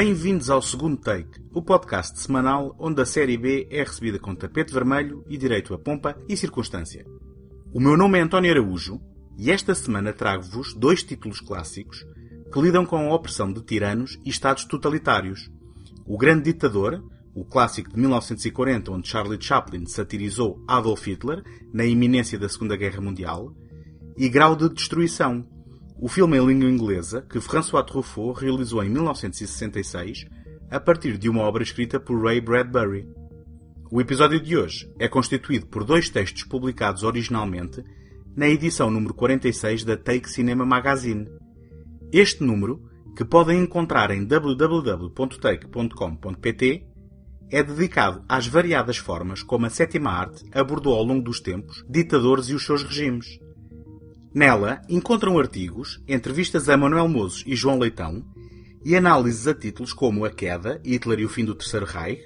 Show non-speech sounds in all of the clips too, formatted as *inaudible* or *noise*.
Bem-vindos ao segundo take, o podcast semanal onde a série B é recebida com tapete vermelho e direito a pompa e circunstância. O meu nome é António Araújo e esta semana trago-vos dois títulos clássicos que lidam com a opressão de tiranos e estados totalitários. O Grande Ditador, o clássico de 1940 onde Charlie Chaplin satirizou Adolf Hitler na iminência da Segunda Guerra Mundial, e Grau de Destruição, o filme em língua inglesa que François Truffaut realizou em 1966 a partir de uma obra escrita por Ray Bradbury. O episódio de hoje é constituído por dois textos publicados originalmente na edição número 46 da Take Cinema Magazine. Este número, que podem encontrar em www.take.com.pt, é dedicado às variadas formas como a sétima arte abordou ao longo dos tempos ditadores e os seus regimes. Nela encontram artigos, entrevistas a Manuel Mozes e João Leitão e análises a títulos como A Queda, Hitler e o Fim do Terceiro Reich,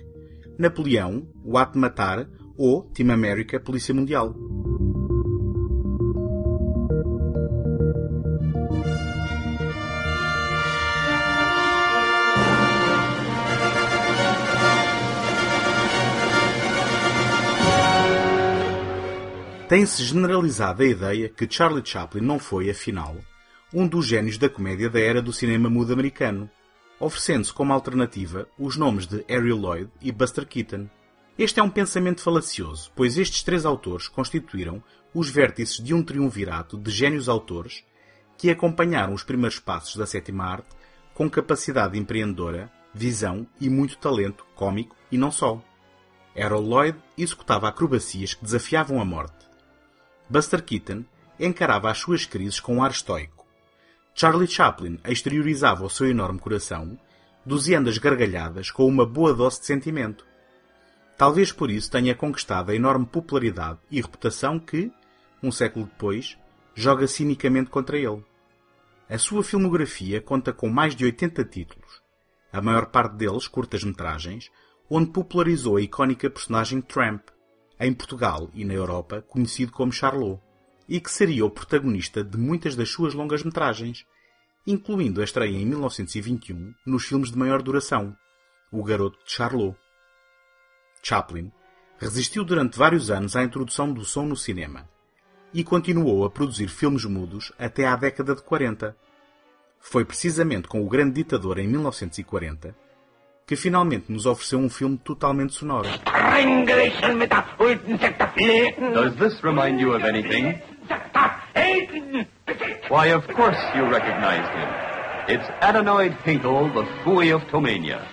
Napoleão, O Ato de Matar ou Team América, Polícia Mundial. Tem-se generalizado a ideia que Charlie Chaplin não foi, afinal, um dos gênios da comédia da era do cinema mudo americano, oferecendo-se como alternativa os nomes de Harry Lloyd e Buster Keaton. Este é um pensamento falacioso, pois estes três autores constituíram os vértices de um triunvirato de gênios autores que acompanharam os primeiros passos da sétima arte com capacidade empreendedora, visão e muito talento cômico e não só. Harold Lloyd executava acrobacias que desafiavam a morte. Buster Keaton encarava as suas crises com um ar estoico. Charlie Chaplin exteriorizava o seu enorme coração, doseando as gargalhadas com uma boa dose de sentimento. Talvez por isso tenha conquistado a enorme popularidade e reputação que, um século depois, joga cinicamente contra ele. A sua filmografia conta com mais de 80 títulos, a maior parte deles curtas-metragens, onde popularizou a icónica personagem Tramp, em Portugal e na Europa conhecido como Charlot, e que seria o protagonista de muitas das suas longas-metragens, incluindo a estreia em 1921 nos filmes de maior duração, O Garoto de Charlot. Chaplin resistiu durante vários anos à introdução do som no cinema e continuou a produzir filmes mudos até à década de 40. Foi precisamente com O Grande Ditador em 1940 que finalmente nos ofereceu um filme totalmente sonoro. Does this remind you of anything? Why, of course you recognized him. It's Adenoid Hinkle, the Fooey of Tomania.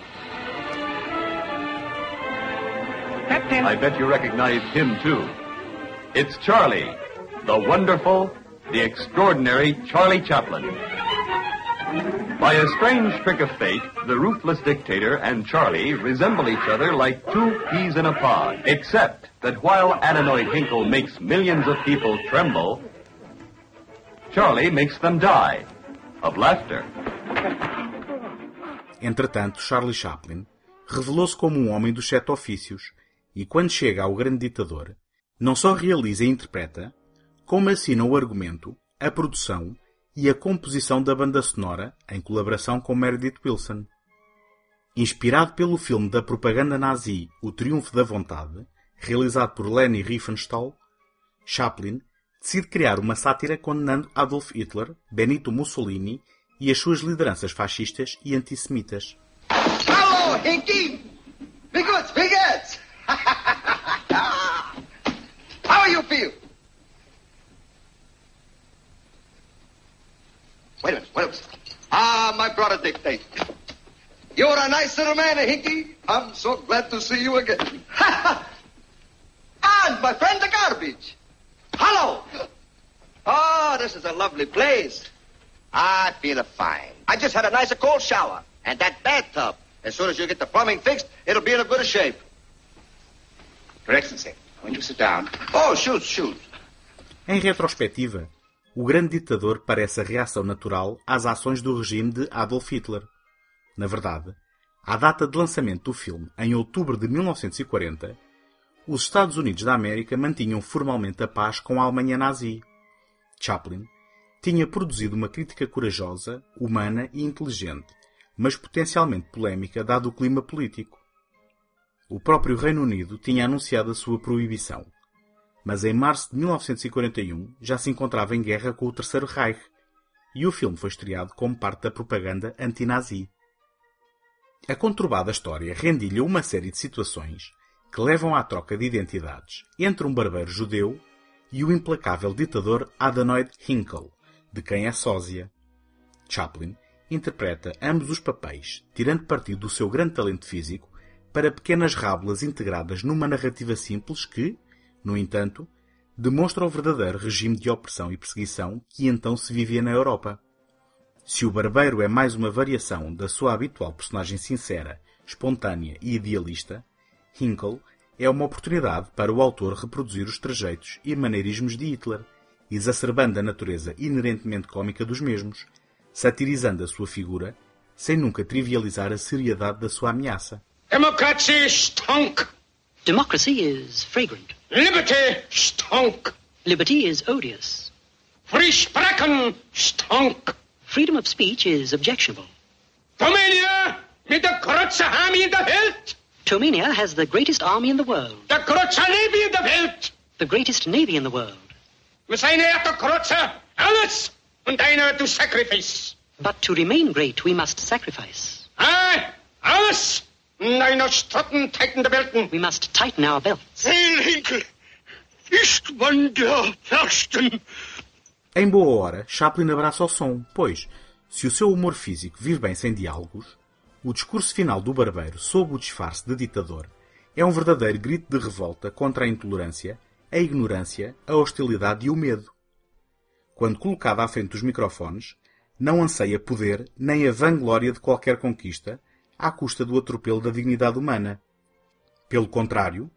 I bet you recognized him too. It's Charlie, the wonderful, the extraordinary Charlie Chaplin. By a strange trick of fate, the ruthless dictator and Charlie resemble each other like two peas in a pod, except that while Adenoid Hinkle makes millions of people tremble, Charlie makes them die of laughter. Entretanto, Charlie Chaplin revelou-se como um homem dos sete ofícios e, quando chega ao grande ditador, não só realiza e interpreta, como assina o argumento, a produção e a composição da banda sonora em colaboração com Meredith Wilson. Inspirado pelo filme da propaganda nazi O Triunfo da Vontade, realizado por Leni Riefenstahl, Chaplin decide criar uma sátira condenando Adolf Hitler, Benito Mussolini e as suas lideranças fascistas e antissemitas. Hallo? *laughs* Wait a minute, wait a minute. Ah, my brother dictate. You're a nice little man, Hinky. I'm so glad to see you again. and my friend the garbage. Hello. Oh, this is a lovely place. I feel fine. I just had a nice cold shower. And that bathtub, as soon as you get the plumbing fixed, it'll be in a good shape. Your Excellency, won't you sit down? Oh, shoot, shoot. Em retrospectiva, o grande ditador parece a reação natural às ações do regime de Adolf Hitler. Na verdade, à data de lançamento do filme, em outubro de 1940, os Estados Unidos da América mantinham formalmente a paz com a Alemanha nazi. Chaplin tinha produzido uma crítica corajosa, humana e inteligente, mas potencialmente polémica dado o clima político. O próprio Reino Unido tinha anunciado a sua proibição, mas em março de 1941 já se encontrava em guerra com o Terceiro Reich e o filme foi estreado como parte da propaganda anti-nazi. A conturbada história rende-lhe uma série de situações que levam à troca de identidades entre um barbeiro judeu e o implacável ditador Adenoid Hinkle, de quem é sósia. Chaplin interpreta ambos os papéis, tirando partido do seu grande talento físico para pequenas rábulas integradas numa narrativa simples que, no entanto, demonstra o verdadeiro regime de opressão e perseguição que então se vivia na Europa. Se o barbeiro é mais uma variação da sua habitual personagem sincera, espontânea e idealista, Hinkle é uma oportunidade para o autor reproduzir os trejeitos e maneirismos de Hitler, exacerbando a natureza inerentemente cômica dos mesmos, satirizando a sua figura, sem nunca trivializar a seriedade da sua ameaça. Democracy stunk. Democracy is fragrant. Liberty stunk. Liberty is odious. Free sprechen stunk. Freedom of speech is objectionable. Dominia mit der große Army in der Welt. Tomania has the greatest army in the world, Der große Navy in der Welt. the greatest navy in the world. Seien er der große alles und einer to sacrifice. But to remain great, we must sacrifice. Ah, alles Strotten tighten der Belten. We must tighten our belts. Heil Hinkel, ist man der Fürsten. Em boa hora, Chaplin abraça o som, pois, se o seu humor físico vive bem sem diálogos, o discurso final do barbeiro sob o disfarce de ditador é um verdadeiro grito de revolta contra a intolerância, a ignorância, a hostilidade e o medo. Quando colocado à frente dos microfones, não anseia poder nem a vanglória de qualquer conquista à custa do atropelo da dignidade humana. Pelo contrário,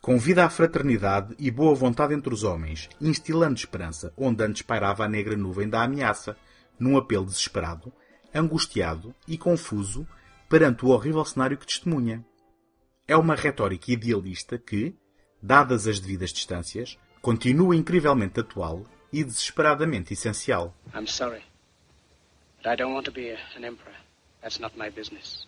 convida à fraternidade e boa vontade entre os homens, instilando esperança onde antes pairava a negra nuvem da ameaça, num apelo desesperado, angustiado e confuso perante o horrível cenário que testemunha. É uma retórica idealista que, dadas as devidas distâncias, continua incrivelmente atual e desesperadamente essencial. I'm sorry. But I don't want to be an emperor. That's not my business.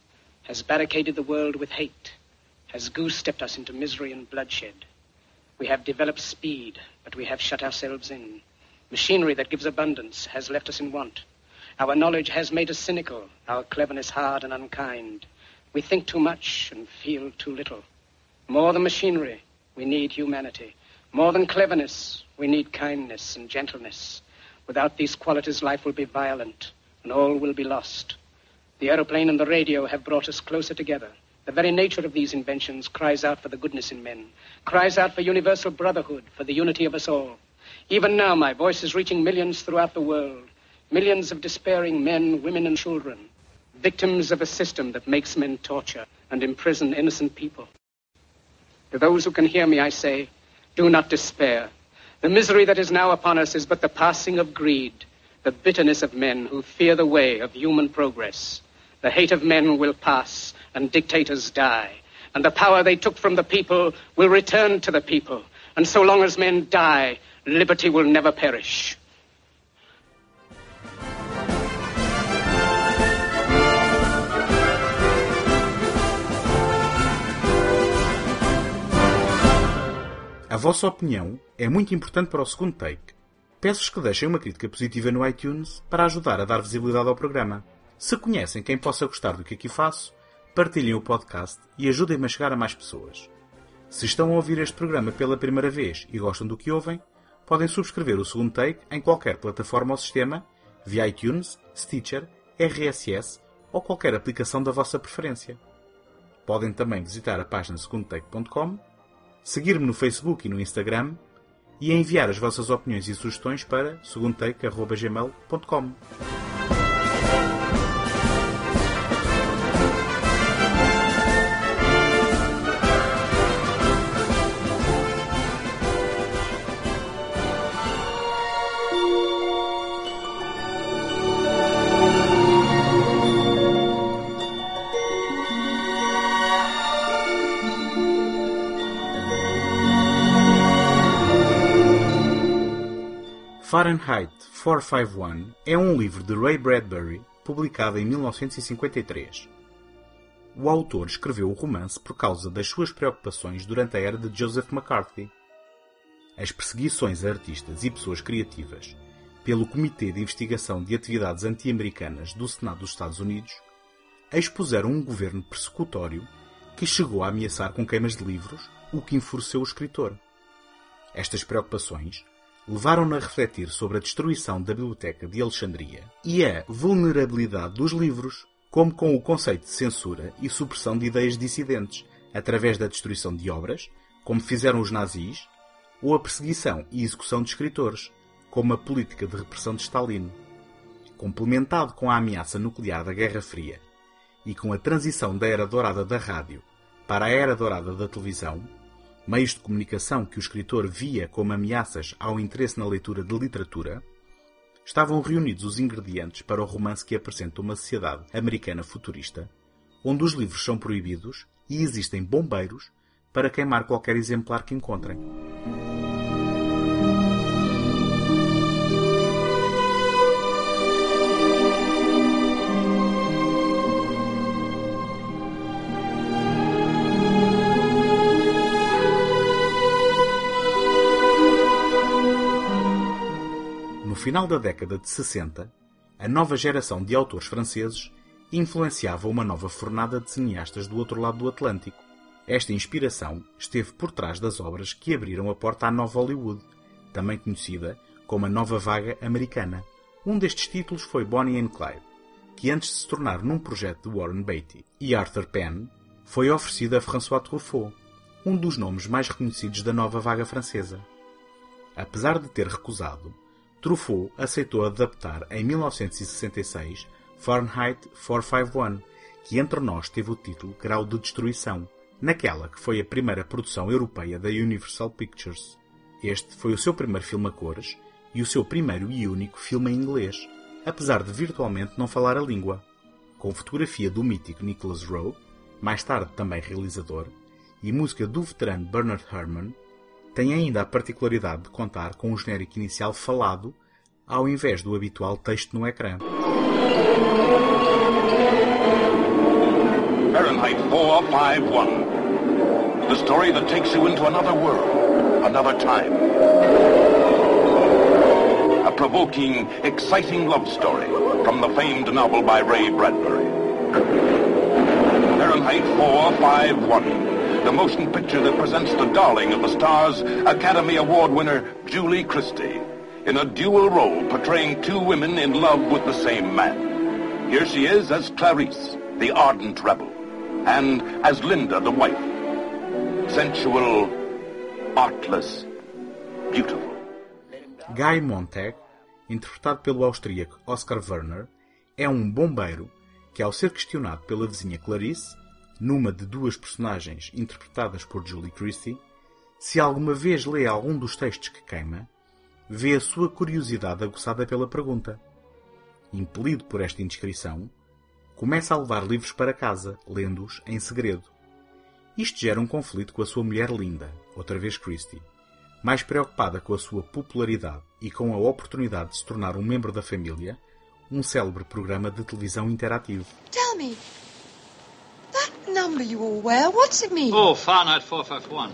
has barricaded the world with hate, has goose stepped us into misery and bloodshed. We have developed speed, but we have shut ourselves in. Machinery that gives abundance has left us in want. Our knowledge has made us cynical, our cleverness hard and unkind. We think too much and feel too little. More than machinery, we need humanity. More than cleverness, we need kindness and gentleness. Without these qualities, life will be violent and all will be lost. The aeroplane and the radio have brought us closer together. The very nature of these inventions cries out for the goodness in men, cries out for universal brotherhood, for the unity of us all. Even now, my voice is reaching millions throughout the world, millions of despairing men, women, and children, victims of a system that makes men torture and imprison innocent people. To those who can hear me, I say, do not despair. The misery that is now upon us is but the passing of greed, the bitterness of men who fear the way of human progress. The hate of men will pass, and dictators die. And the power they took from the people will return to the people. And so long as men die, liberty will never perish. A vossa opinião é muito importante para o segundo take. Peço-vos que deixem uma crítica positiva no iTunes para ajudar a dar visibilidade ao programa. Se conhecem quem possa gostar do que aqui faço, partilhem o podcast e ajudem-me a chegar a mais pessoas. Se estão a ouvir este programa pela primeira vez e gostam do que ouvem, podem subscrever o segundo take em qualquer plataforma ou sistema, via iTunes, Stitcher, RSS ou qualquer aplicação da vossa preferência. Podem também visitar a página segundotake.com, seguir-me no Facebook e no Instagram e enviar as vossas opiniões e sugestões para segundotake.gmail.com. Fahrenheit 451 é um livro de Ray Bradbury publicado em 1953. O autor escreveu o romance por causa das suas preocupações durante a era de Joseph McCarthy. As perseguições a artistas e pessoas criativas pelo Comitê de Investigação de Atividades Anti-Americanas do Senado dos Estados Unidos expuseram um governo persecutório que chegou a ameaçar com queimas de livros, o que enfureceu o escritor. Estas preocupações levaram-no a refletir sobre a destruição da Biblioteca de Alexandria e a vulnerabilidade dos livros, como com o conceito de censura e supressão de ideias dissidentes, através da destruição de obras, como fizeram os nazis, ou a perseguição e execução de escritores, como a política de repressão de Stalin. Complementado com a ameaça nuclear da Guerra Fria e com a transição da era dourada da rádio para a era dourada da televisão, meios de comunicação que o escritor via como ameaças ao interesse na leitura de literatura, estavam reunidos os ingredientes para o romance que apresenta uma sociedade americana futurista, onde os livros são proibidos e existem bombeiros para queimar qualquer exemplar que encontrem. Final da década de 60, a nova geração de autores franceses influenciava uma nova fornada de cineastas do outro lado do Atlântico. Esta inspiração esteve por trás das obras que abriram a porta à nova Hollywood, também conhecida como a nova vaga americana. Um destes títulos foi Bonnie and Clyde, que antes de se tornar num projeto de Warren Beatty e Arthur Penn, foi oferecido a François Truffaut, um dos nomes mais reconhecidos da nova vaga francesa. Apesar de ter recusado, Truffaut aceitou adaptar em 1966 Fahrenheit 451, que entre nós teve o título Grau de Destruição, naquela que foi a primeira produção europeia da Universal Pictures. Este foi o seu primeiro filme a cores e o seu primeiro e único filme em inglês, apesar de virtualmente não falar a língua. Com fotografia do mítico Nicholas Rowe, mais tarde também realizador, e música do veterano Bernard Herrmann, tem ainda a particularidade de contar com um genérico inicial falado, ao invés do habitual texto no ecrã. Fahrenheit 451. The story that takes you into another world, another time. A provoking, exciting love story from the famed novel by Ray Bradbury. Fahrenheit 451 the motion picture that presents the darling of the stars, Academy Award winner Julie Christie, in a dual role portraying two women in love with the same man. Here she is as Clarice, the ardent rebel, and as Linda, the wife. Sensual, artless, beautiful. Guy Montag, interpretado pelo austríaco Oscar Werner, é um bombeiro que, ao ser questionado pela vizinha Clarice, numa de duas personagens interpretadas por Julie Christie, se alguma vez lê algum dos textos que queima, vê a sua curiosidade aguçada pela pergunta. Impelido por esta indiscrição, começa a levar livros para casa, lendo-os em segredo. Isto gera um conflito com a sua mulher linda, outra vez Christie, mais preocupada com a sua popularidade e com a oportunidade de se tornar um membro da família, um célebre programa de televisão interativo. Tell me, number you all wear. What's it mean? Oh, Fahrenheit 451.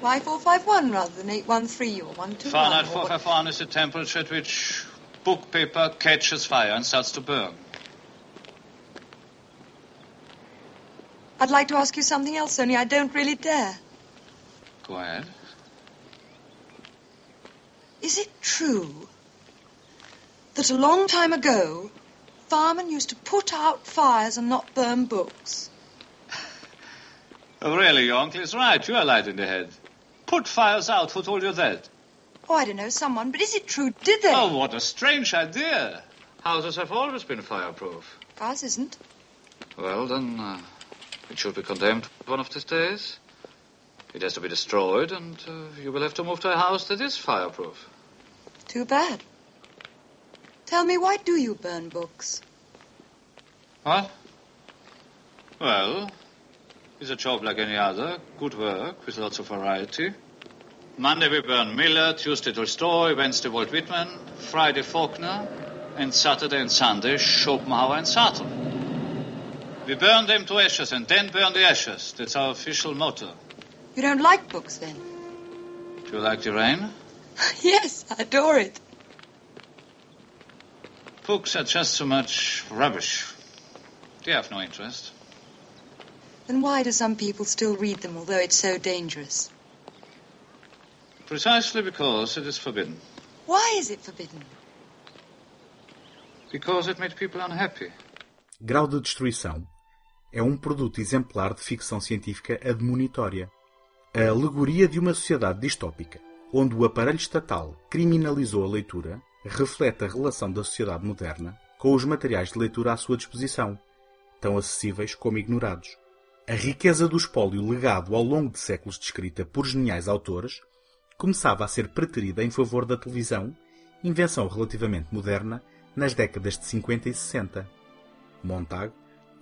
Why 451 rather than 813 or 121? Fahrenheit 451 is the temperature at which book paper catches fire and starts to burn. I'd like to ask you something else, only I don't really dare. Go ahead. Is it true that a long time ago firemen used to put out fires and not burn books. oh, *laughs* really, your uncle is right. You are light in the head. Put fires out. Who told you that? Oh, I don't know, someone. But is it true? Did they? Oh, what a strange idea. Houses have always been fireproof. Ours isn't. Well, then, uh, it should be condemned one of these days. It has to be destroyed, and uh, you will have to move to a house that is fireproof. Too bad. Tell me, why do you burn books? What? Well, it's a job like any other. Good work, with lots of variety. Monday we burn Miller, Tuesday Tolstoy, Wednesday Walt Whitman, Friday Faulkner, and Saturday and Sunday Schopenhauer and Sartre. We burn them to ashes and then burn the ashes. That's our official motto. You don't like books then? Do you like the rain? *laughs* yes, I adore it. Books are just so much rubbish. They have no interest. Then why do some people still read them, although it's so dangerous? Precisely because it is forbidden. Why is it forbidden? Because it made people unhappy. Grau de Destruição é um produto exemplar de ficção científica admonitória. A alegoria de uma sociedade distópica, onde o aparelho estatal criminalizou a leitura, reflete a relação da sociedade moderna com os materiais de leitura à sua disposição, tão acessíveis como ignorados. A riqueza do espólio legado ao longo de séculos de escrita por geniais autores começava a ser preterida em favor da televisão, invenção relativamente moderna nas décadas de 50 e 60. Montag,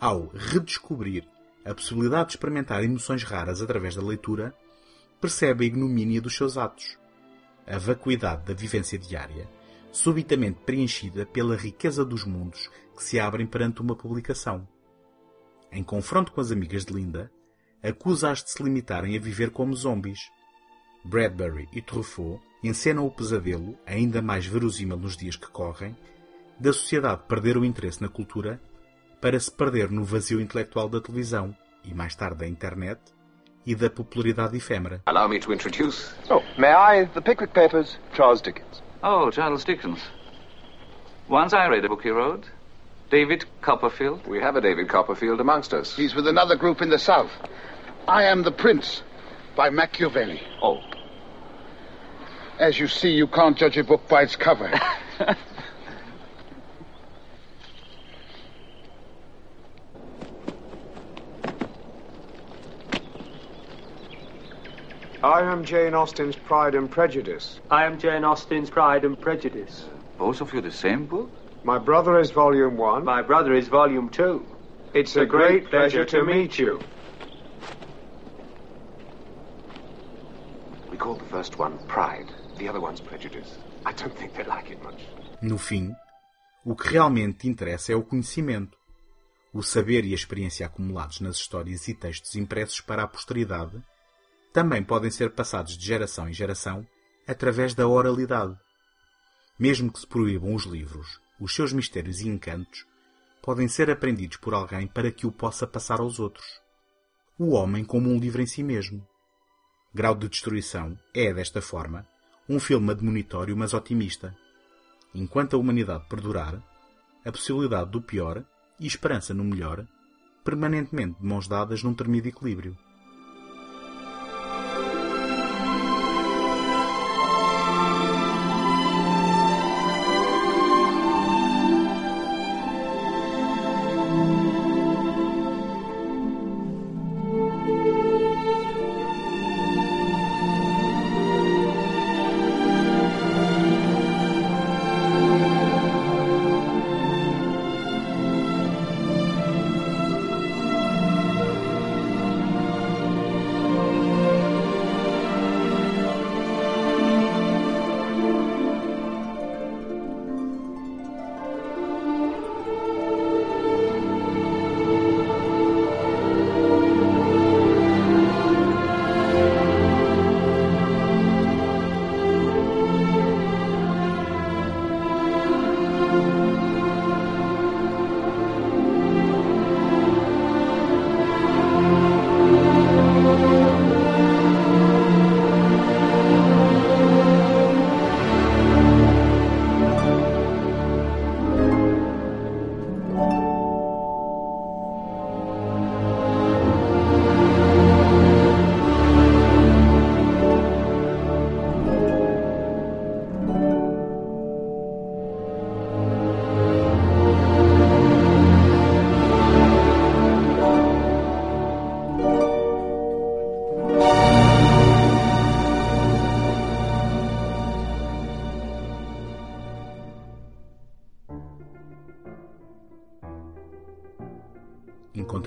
ao redescobrir a possibilidade de experimentar emoções raras através da leitura, percebe a ignomínia dos seus atos, a vacuidade da vivência diária, subitamente preenchida pela riqueza dos mundos que se abrem perante uma publicação. Em confronto com as amigas de Linda, acusa-as de se limitarem a viver como zombies. Bradbury e Truffaut encenam o pesadelo, ainda mais verosímil nos dias que correm, da sociedade perder o interesse na cultura para se perder no vazio intelectual da televisão e mais tarde da internet e da popularidade efêmera. Allow me to introduce. Oh, may I? The Pickwick Papers, Charles Dickens. Oh, Charles Dickens. Once I read a book he wrote. David Copperfield. We have a David Copperfield amongst us. He's with another group in the South. I Am the Prince by Machiavelli. Oh. As you see, you can't judge a book by its cover. *laughs* I am Jane Austen's Pride and Prejudice. I am Jane Austen's Pride and Prejudice. Both of you the same book? My brother is Volume 1. My brother is Volume 2. It's a great pleasure to meet you. We call the first one Pride, the other one's Prejudice. I don't think they like it much. No fim, o que realmente interessa é o conhecimento, o saber e a experiência acumulados nas histórias e textos impressos para a posteridade também podem ser passados de geração em geração através da oralidade. Mesmo que se proíbam os livros, os seus mistérios e encantos podem ser aprendidos por alguém para que o possa passar aos outros. O homem como um livro em si mesmo. Grau de Destruição é, desta forma, um filme admonitório mas otimista. Enquanto a humanidade perdurar, a possibilidade do pior e esperança no melhor, permanentemente de mãos dadas num tremido equilíbrio.